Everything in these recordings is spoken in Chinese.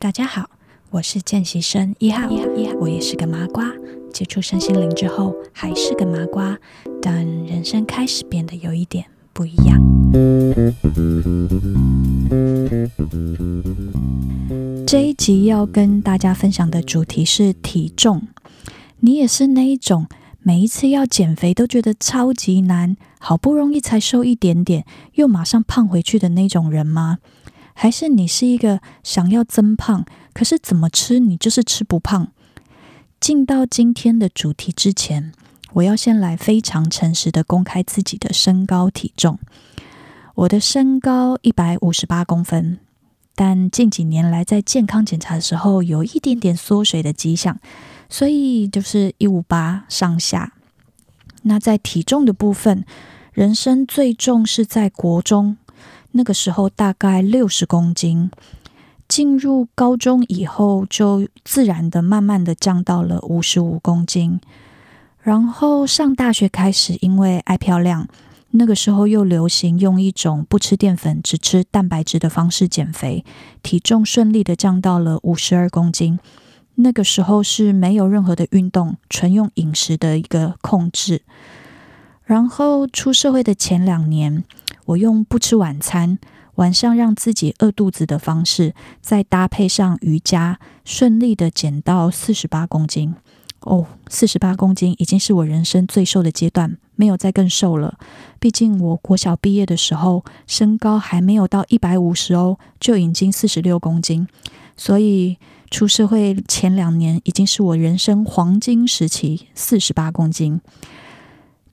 大家好，我是见习生一号，我也是个麻瓜。接触身心灵之后，还是个麻瓜，但人生开始变得有一点不一样。这一集要跟大家分享的主题是体重。你也是那一种每一次要减肥都觉得超级难，好不容易才瘦一点点，又马上胖回去的那种人吗？还是你是一个想要增胖，可是怎么吃你就是吃不胖？进到今天的主题之前，我要先来非常诚实的公开自己的身高体重。我的身高一百五十八公分，但近几年来在健康检查的时候有一点点缩水的迹象，所以就是一五八上下。那在体重的部分，人生最重是在国中。那个时候大概六十公斤，进入高中以后就自然的慢慢的降到了五十五公斤，然后上大学开始，因为爱漂亮，那个时候又流行用一种不吃淀粉只吃蛋白质的方式减肥，体重顺利的降到了五十二公斤。那个时候是没有任何的运动，纯用饮食的一个控制。然后出社会的前两年。我用不吃晚餐，晚上让自己饿肚子的方式，再搭配上瑜伽，顺利的减到四十八公斤。哦，四十八公斤已经是我人生最瘦的阶段，没有再更瘦了。毕竟我国小毕业的时候，身高还没有到一百五十哦，就已经四十六公斤。所以出社会前两年，已经是我人生黄金时期，四十八公斤。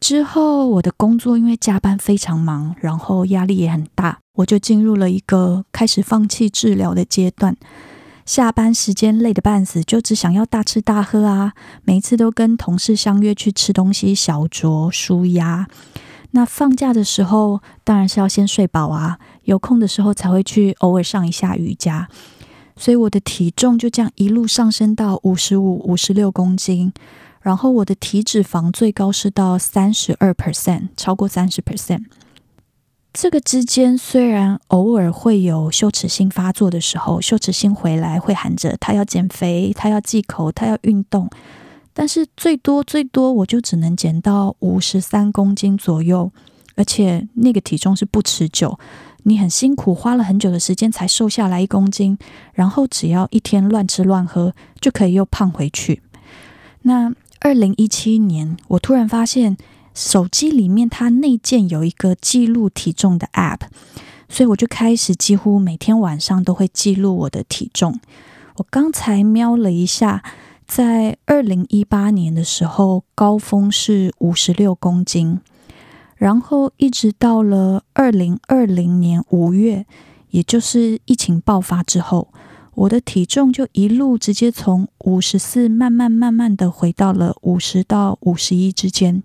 之后，我的工作因为加班非常忙，然后压力也很大，我就进入了一个开始放弃治疗的阶段。下班时间累得半死，就只想要大吃大喝啊！每次都跟同事相约去吃东西、小酌、舒压。那放假的时候，当然是要先睡饱啊，有空的时候才会去偶尔上一下瑜伽。所以我的体重就这样一路上升到五十五、五十六公斤。然后我的体脂肪最高是到三十二 percent，超过三十 percent。这个之间虽然偶尔会有羞耻心发作的时候，羞耻心回来会喊着他要减肥，他要忌口，他要运动，但是最多最多我就只能减到五十三公斤左右，而且那个体重是不持久，你很辛苦花了很久的时间才瘦下来一公斤，然后只要一天乱吃乱喝就可以又胖回去。那二零一七年，我突然发现手机里面它内建有一个记录体重的 App，所以我就开始几乎每天晚上都会记录我的体重。我刚才瞄了一下，在二零一八年的时候，高峰是五十六公斤，然后一直到了二零二零年五月，也就是疫情爆发之后。我的体重就一路直接从五十四慢慢慢慢的回到了五十到五十一之间，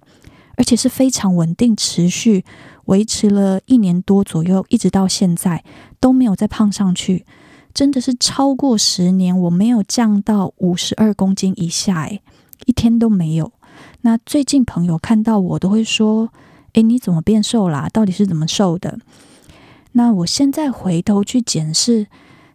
而且是非常稳定持续维持了一年多左右，一直到现在都没有再胖上去，真的是超过十年我没有降到五十二公斤以下，诶，一天都没有。那最近朋友看到我都会说：“诶，你怎么变瘦啦？到底是怎么瘦的？”那我现在回头去检视。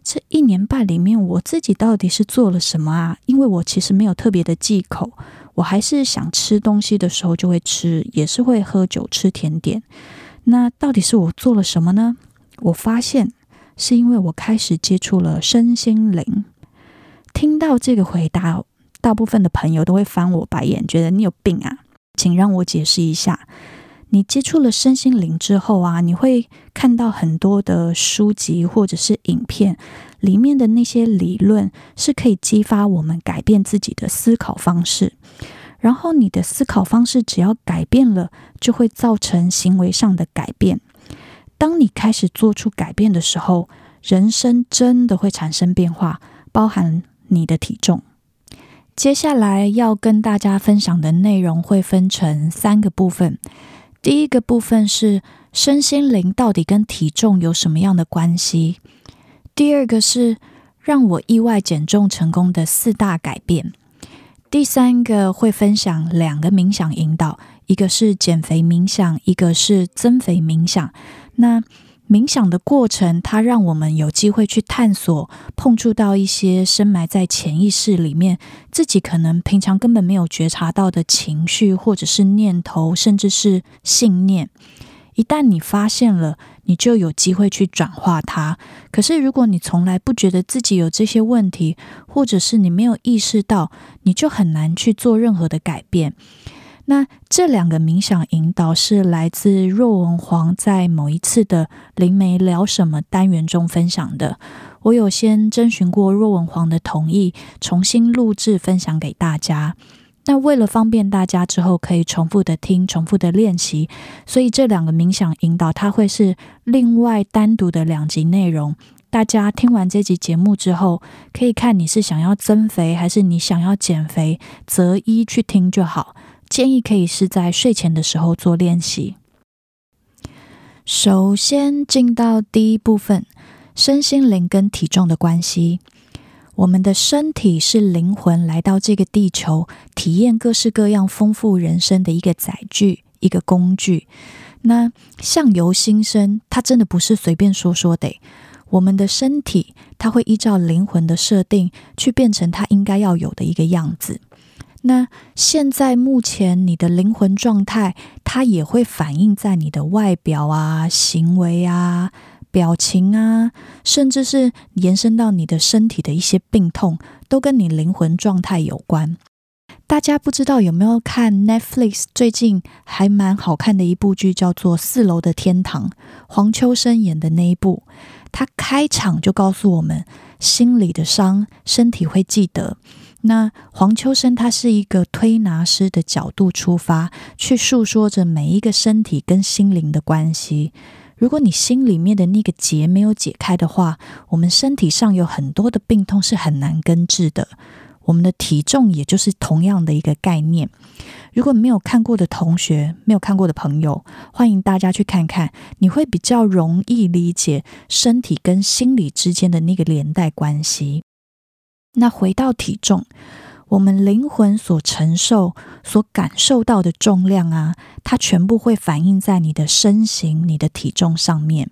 这一年半里面，我自己到底是做了什么啊？因为我其实没有特别的忌口，我还是想吃东西的时候就会吃，也是会喝酒、吃甜点。那到底是我做了什么呢？我发现是因为我开始接触了身心灵。听到这个回答，大部分的朋友都会翻我白眼，觉得你有病啊！请让我解释一下。你接触了身心灵之后啊，你会看到很多的书籍或者是影片，里面的那些理论是可以激发我们改变自己的思考方式。然后你的思考方式只要改变了，就会造成行为上的改变。当你开始做出改变的时候，人生真的会产生变化，包含你的体重。接下来要跟大家分享的内容会分成三个部分。第一个部分是身心灵到底跟体重有什么样的关系？第二个是让我意外减重成功的四大改变。第三个会分享两个冥想引导，一个是减肥冥想，一个是增肥冥想。那冥想的过程，它让我们有机会去探索、碰触到一些深埋在潜意识里面，自己可能平常根本没有觉察到的情绪，或者是念头，甚至是信念。一旦你发现了，你就有机会去转化它。可是，如果你从来不觉得自己有这些问题，或者是你没有意识到，你就很难去做任何的改变。那这两个冥想引导是来自若文黄在某一次的灵媒聊什么单元中分享的。我有先征询过若文黄的同意，重新录制分享给大家。那为了方便大家之后可以重复的听、重复的练习，所以这两个冥想引导它会是另外单独的两集内容。大家听完这集节目之后，可以看你是想要增肥还是你想要减肥，择一去听就好。建议可以是在睡前的时候做练习。首先进到第一部分，身心灵跟体重的关系。我们的身体是灵魂来到这个地球，体验各式各样丰富人生的一个载具、一个工具。那相由心生，它真的不是随便说说的。我们的身体，它会依照灵魂的设定，去变成它应该要有的一个样子。那现在目前你的灵魂状态，它也会反映在你的外表啊、行为啊、表情啊，甚至是延伸到你的身体的一些病痛，都跟你灵魂状态有关。大家不知道有没有看 Netflix 最近还蛮好看的一部剧，叫做《四楼的天堂》，黄秋生演的那一部。他开场就告诉我们，心里的伤，身体会记得。那黄秋生他是一个推拿师的角度出发，去诉说着每一个身体跟心灵的关系。如果你心里面的那个结没有解开的话，我们身体上有很多的病痛是很难根治的。我们的体重也就是同样的一个概念。如果没有看过的同学，没有看过的朋友，欢迎大家去看看，你会比较容易理解身体跟心理之间的那个连带关系。那回到体重，我们灵魂所承受、所感受到的重量啊，它全部会反映在你的身形、你的体重上面。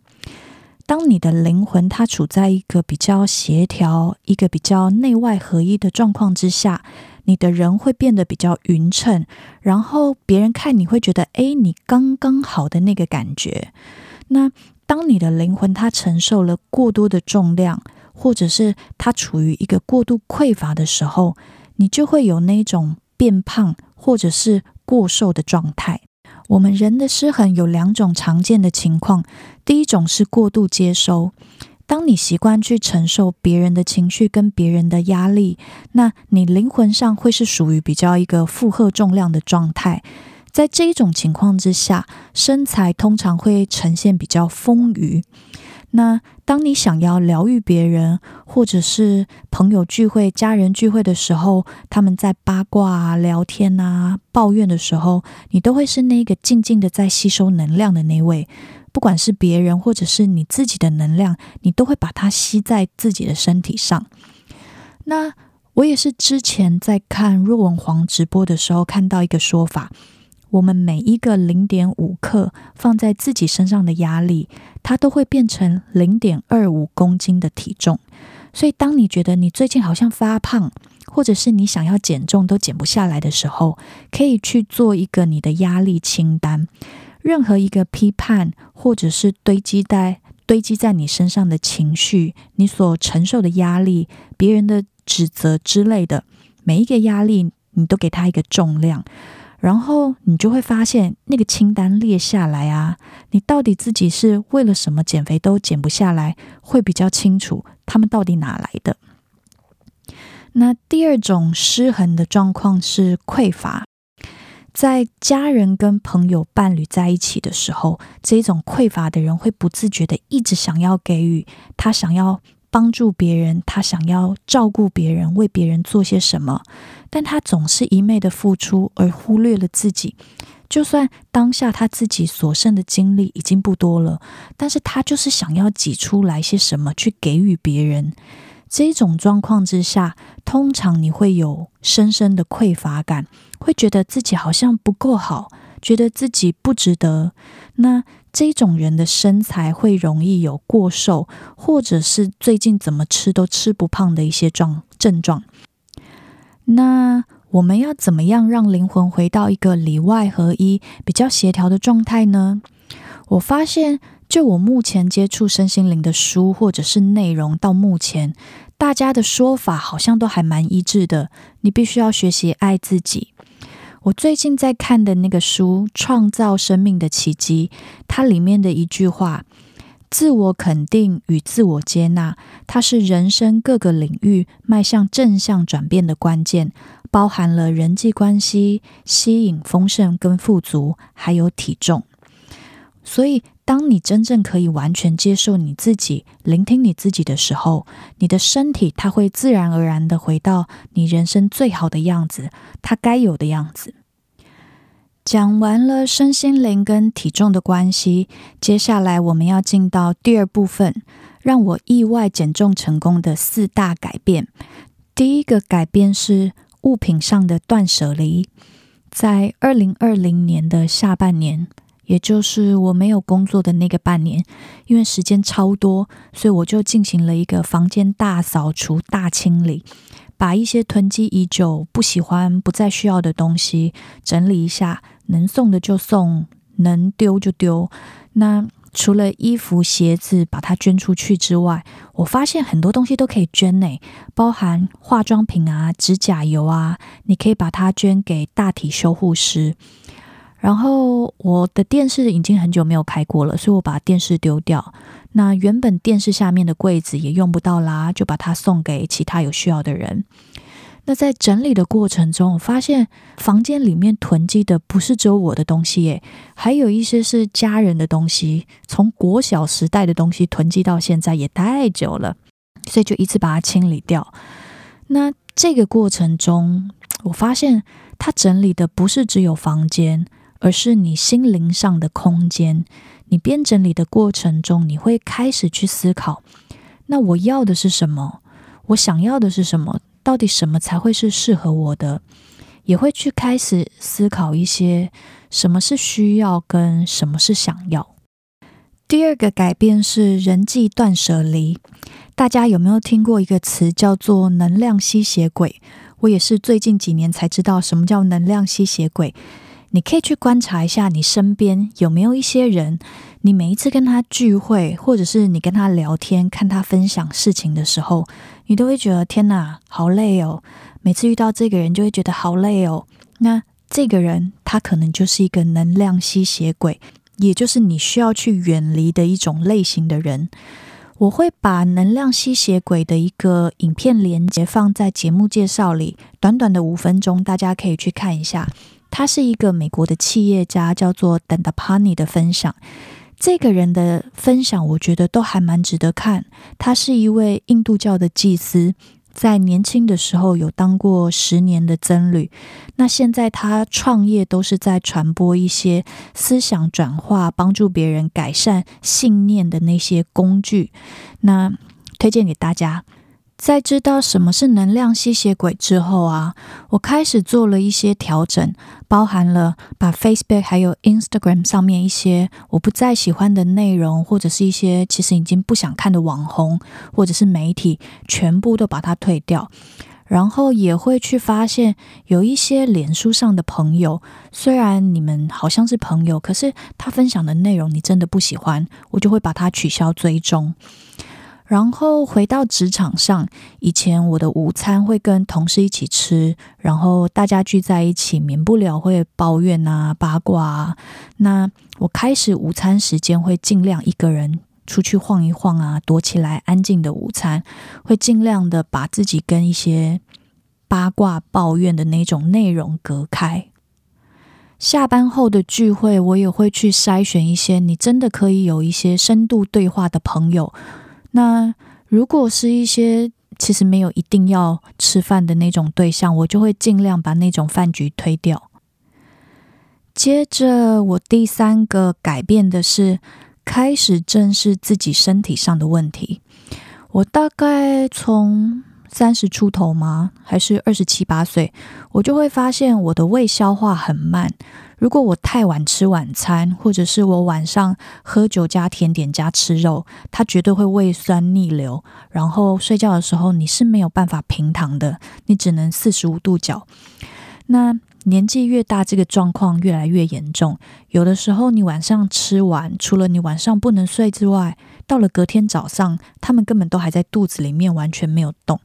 当你的灵魂它处在一个比较协调、一个比较内外合一的状况之下，你的人会变得比较匀称，然后别人看你会觉得，哎，你刚刚好的那个感觉。那当你的灵魂它承受了过多的重量，或者是它处于一个过度匮乏的时候，你就会有那种变胖或者是过瘦的状态。我们人的失衡有两种常见的情况，第一种是过度接收。当你习惯去承受别人的情绪跟别人的压力，那你灵魂上会是属于比较一个负荷重量的状态。在这一种情况之下，身材通常会呈现比较丰腴。那当你想要疗愈别人，或者是朋友聚会、家人聚会的时候，他们在八卦啊、聊天啊、抱怨的时候，你都会是那个静静的在吸收能量的那位。不管是别人或者是你自己的能量，你都会把它吸在自己的身体上。那我也是之前在看若文黄直播的时候看到一个说法。我们每一个零点五克放在自己身上的压力，它都会变成零点二五公斤的体重。所以，当你觉得你最近好像发胖，或者是你想要减重都减不下来的时候，可以去做一个你的压力清单。任何一个批判，或者是堆积在堆积在你身上的情绪，你所承受的压力，别人的指责之类的，每一个压力，你都给它一个重量。然后你就会发现，那个清单列下来啊，你到底自己是为了什么减肥都减不下来，会比较清楚他们到底哪来的。那第二种失衡的状况是匮乏，在家人跟朋友、伴侣在一起的时候，这种匮乏的人会不自觉的一直想要给予，他想要。帮助别人，他想要照顾别人，为别人做些什么，但他总是一昧的付出，而忽略了自己。就算当下他自己所剩的精力已经不多了，但是他就是想要挤出来些什么去给予别人。这种状况之下，通常你会有深深的匮乏感，会觉得自己好像不够好，觉得自己不值得。那这种人的身材会容易有过瘦，或者是最近怎么吃都吃不胖的一些状症状。那我们要怎么样让灵魂回到一个里外合一、比较协调的状态呢？我发现，就我目前接触身心灵的书或者是内容，到目前大家的说法好像都还蛮一致的。你必须要学习爱自己。我最近在看的那个书《创造生命的奇迹》，它里面的一句话：“自我肯定与自我接纳，它是人生各个领域迈向正向转变的关键，包含了人际关系、吸引丰盛跟富足，还有体重。”所以，当你真正可以完全接受你自己、聆听你自己的时候，你的身体它会自然而然的回到你人生最好的样子，它该有的样子。讲完了身心灵跟体重的关系，接下来我们要进到第二部分，让我意外减重成功的四大改变。第一个改变是物品上的断舍离，在二零二零年的下半年。也就是我没有工作的那个半年，因为时间超多，所以我就进行了一个房间大扫除、大清理，把一些囤积已久、不喜欢、不再需要的东西整理一下，能送的就送，能丢就丢。那除了衣服、鞋子把它捐出去之外，我发现很多东西都可以捐呢，包含化妆品啊、指甲油啊，你可以把它捐给大体修护师。然后我的电视已经很久没有开过了，所以我把电视丢掉。那原本电视下面的柜子也用不到啦，就把它送给其他有需要的人。那在整理的过程中，我发现房间里面囤积的不是只有我的东西耶，还有一些是家人的东西，从国小时代的东西囤积到现在也太久了，所以就一次把它清理掉。那这个过程中，我发现他整理的不是只有房间。而是你心灵上的空间。你边整理的过程中，你会开始去思考：那我要的是什么？我想要的是什么？到底什么才会是适合我的？也会去开始思考一些什么是需要跟什么是想要。第二个改变是人际断舍离。大家有没有听过一个词叫做“能量吸血鬼”？我也是最近几年才知道什么叫能量吸血鬼。你可以去观察一下，你身边有没有一些人，你每一次跟他聚会，或者是你跟他聊天，看他分享事情的时候，你都会觉得天哪，好累哦。每次遇到这个人，就会觉得好累哦。那这个人，他可能就是一个能量吸血鬼，也就是你需要去远离的一种类型的人。我会把能量吸血鬼的一个影片连接放在节目介绍里，短短的五分钟，大家可以去看一下。他是一个美国的企业家，叫做 Dandapani 的分享。这个人的分享，我觉得都还蛮值得看。他是一位印度教的祭司，在年轻的时候有当过十年的僧侣。那现在他创业都是在传播一些思想转化、帮助别人改善信念的那些工具。那推荐给大家。在知道什么是能量吸血鬼之后啊，我开始做了一些调整，包含了把 Facebook 还有 Instagram 上面一些我不再喜欢的内容，或者是一些其实已经不想看的网红或者是媒体，全部都把它退掉。然后也会去发现有一些脸书上的朋友，虽然你们好像是朋友，可是他分享的内容你真的不喜欢，我就会把它取消追踪。然后回到职场上，以前我的午餐会跟同事一起吃，然后大家聚在一起，免不了会抱怨啊、八卦啊。那我开始午餐时间会尽量一个人出去晃一晃啊，躲起来安静的午餐，会尽量的把自己跟一些八卦抱怨的那种内容隔开。下班后的聚会，我也会去筛选一些你真的可以有一些深度对话的朋友。那如果是一些其实没有一定要吃饭的那种对象，我就会尽量把那种饭局推掉。接着，我第三个改变的是开始正视自己身体上的问题。我大概从三十出头吗？还是二十七八岁？我就会发现我的胃消化很慢。如果我太晚吃晚餐，或者是我晚上喝酒加甜点加吃肉，它绝对会胃酸逆流，然后睡觉的时候你是没有办法平躺的，你只能四十五度角。那年纪越大，这个状况越来越严重。有的时候你晚上吃完，除了你晚上不能睡之外，到了隔天早上，他们根本都还在肚子里面，完全没有动。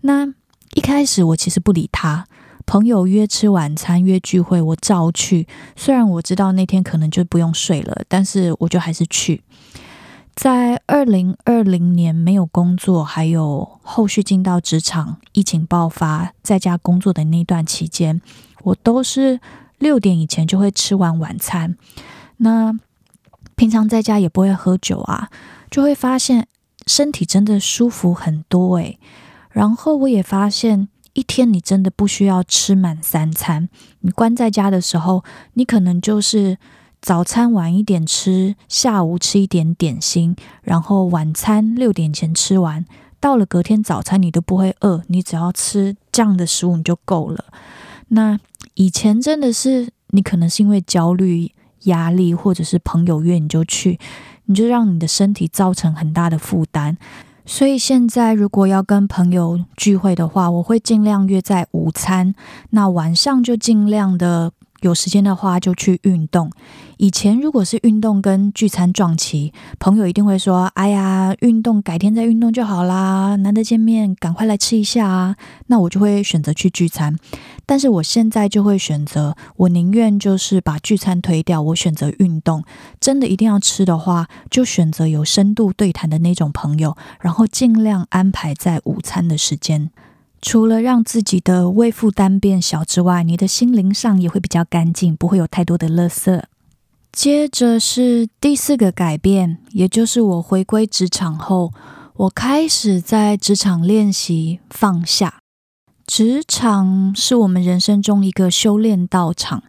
那一开始我其实不理他。朋友约吃晚餐、约聚会，我照去。虽然我知道那天可能就不用睡了，但是我就还是去。在二零二零年没有工作，还有后续进到职场、疫情爆发，在家工作的那段期间，我都是六点以前就会吃完晚餐。那平常在家也不会喝酒啊，就会发现身体真的舒服很多诶。然后我也发现。一天你真的不需要吃满三餐。你关在家的时候，你可能就是早餐晚一点吃，下午吃一点点心，然后晚餐六点前吃完。到了隔天早餐，你都不会饿，你只要吃这样的食物你就够了。那以前真的是你可能是因为焦虑、压力，或者是朋友约你就去，你就让你的身体造成很大的负担。所以现在如果要跟朋友聚会的话，我会尽量约在午餐，那晚上就尽量的。有时间的话就去运动。以前如果是运动跟聚餐撞期，朋友一定会说：“哎呀，运动改天再运动就好啦，难得见面，赶快来吃一下啊。”那我就会选择去聚餐。但是我现在就会选择，我宁愿就是把聚餐推掉，我选择运动。真的一定要吃的话，就选择有深度对谈的那种朋友，然后尽量安排在午餐的时间。除了让自己的胃负担变小之外，你的心灵上也会比较干净，不会有太多的垃圾。接着是第四个改变，也就是我回归职场后，我开始在职场练习放下。职场是我们人生中一个修炼道场。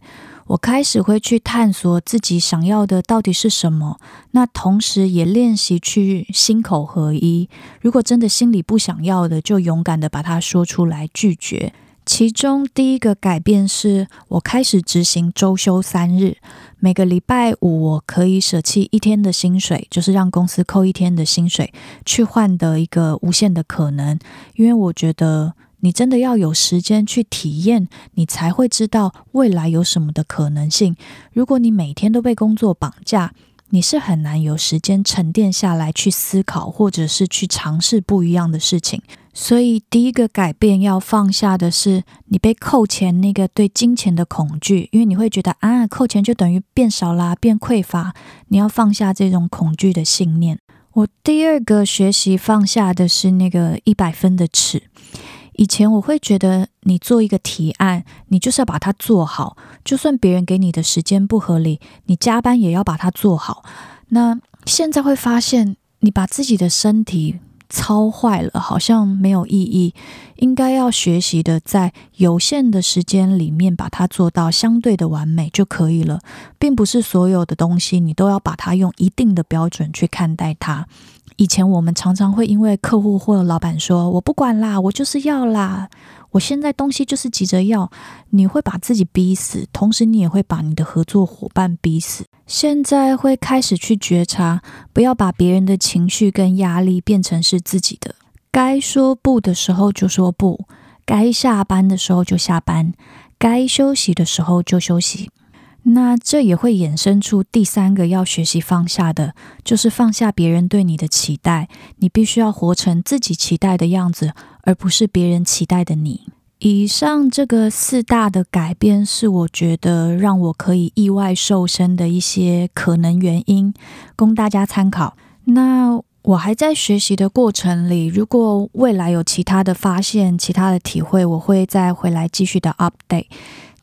我开始会去探索自己想要的到底是什么，那同时也练习去心口合一。如果真的心里不想要的，就勇敢的把它说出来拒绝。其中第一个改变是我开始执行周休三日，每个礼拜五我可以舍弃一天的薪水，就是让公司扣一天的薪水，去换得一个无限的可能，因为我觉得。你真的要有时间去体验，你才会知道未来有什么的可能性。如果你每天都被工作绑架，你是很难有时间沉淀下来去思考，或者是去尝试不一样的事情。所以，第一个改变要放下的是你被扣钱那个对金钱的恐惧，因为你会觉得啊，扣钱就等于变少啦，变匮乏。你要放下这种恐惧的信念。我第二个学习放下的是那个一百分的尺。以前我会觉得，你做一个提案，你就是要把它做好，就算别人给你的时间不合理，你加班也要把它做好。那现在会发现，你把自己的身体操坏了，好像没有意义。应该要学习的，在有限的时间里面把它做到相对的完美就可以了，并不是所有的东西你都要把它用一定的标准去看待它。以前我们常常会因为客户或者老板说“我不管啦，我就是要啦”，我现在东西就是急着要，你会把自己逼死，同时你也会把你的合作伙伴逼死。现在会开始去觉察，不要把别人的情绪跟压力变成是自己的。该说不的时候就说不，该下班的时候就下班，该休息的时候就休息。那这也会衍生出第三个要学习放下的，就是放下别人对你的期待。你必须要活成自己期待的样子，而不是别人期待的你。以上这个四大的改变，是我觉得让我可以意外瘦身的一些可能原因，供大家参考。那我还在学习的过程里，如果未来有其他的发现、其他的体会，我会再回来继续的 update。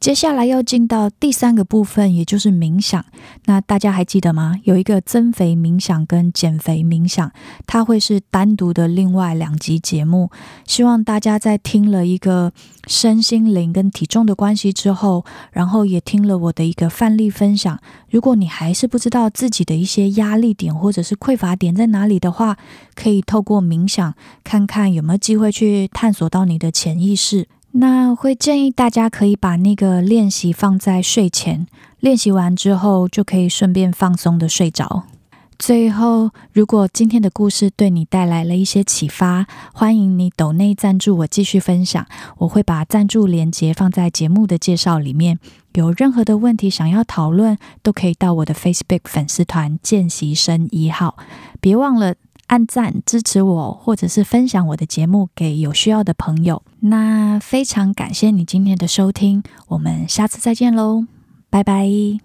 接下来要进到第三个部分，也就是冥想。那大家还记得吗？有一个增肥冥想跟减肥冥想，它会是单独的另外两集节目。希望大家在听了一个身心灵跟体重的关系之后，然后也听了我的一个范例分享。如果你还是不知道自己的一些压力点或者是匮乏点在哪里的话，可以透过冥想看看有没有机会去探索到你的潜意识。那会建议大家可以把那个练习放在睡前，练习完之后就可以顺便放松的睡着。最后，如果今天的故事对你带来了一些启发，欢迎你抖内赞助我继续分享，我会把赞助连接放在节目的介绍里面。有任何的问题想要讨论，都可以到我的 Facebook 粉丝团见习生一号，别忘了。按赞支持我，或者是分享我的节目给有需要的朋友。那非常感谢你今天的收听，我们下次再见喽，拜拜。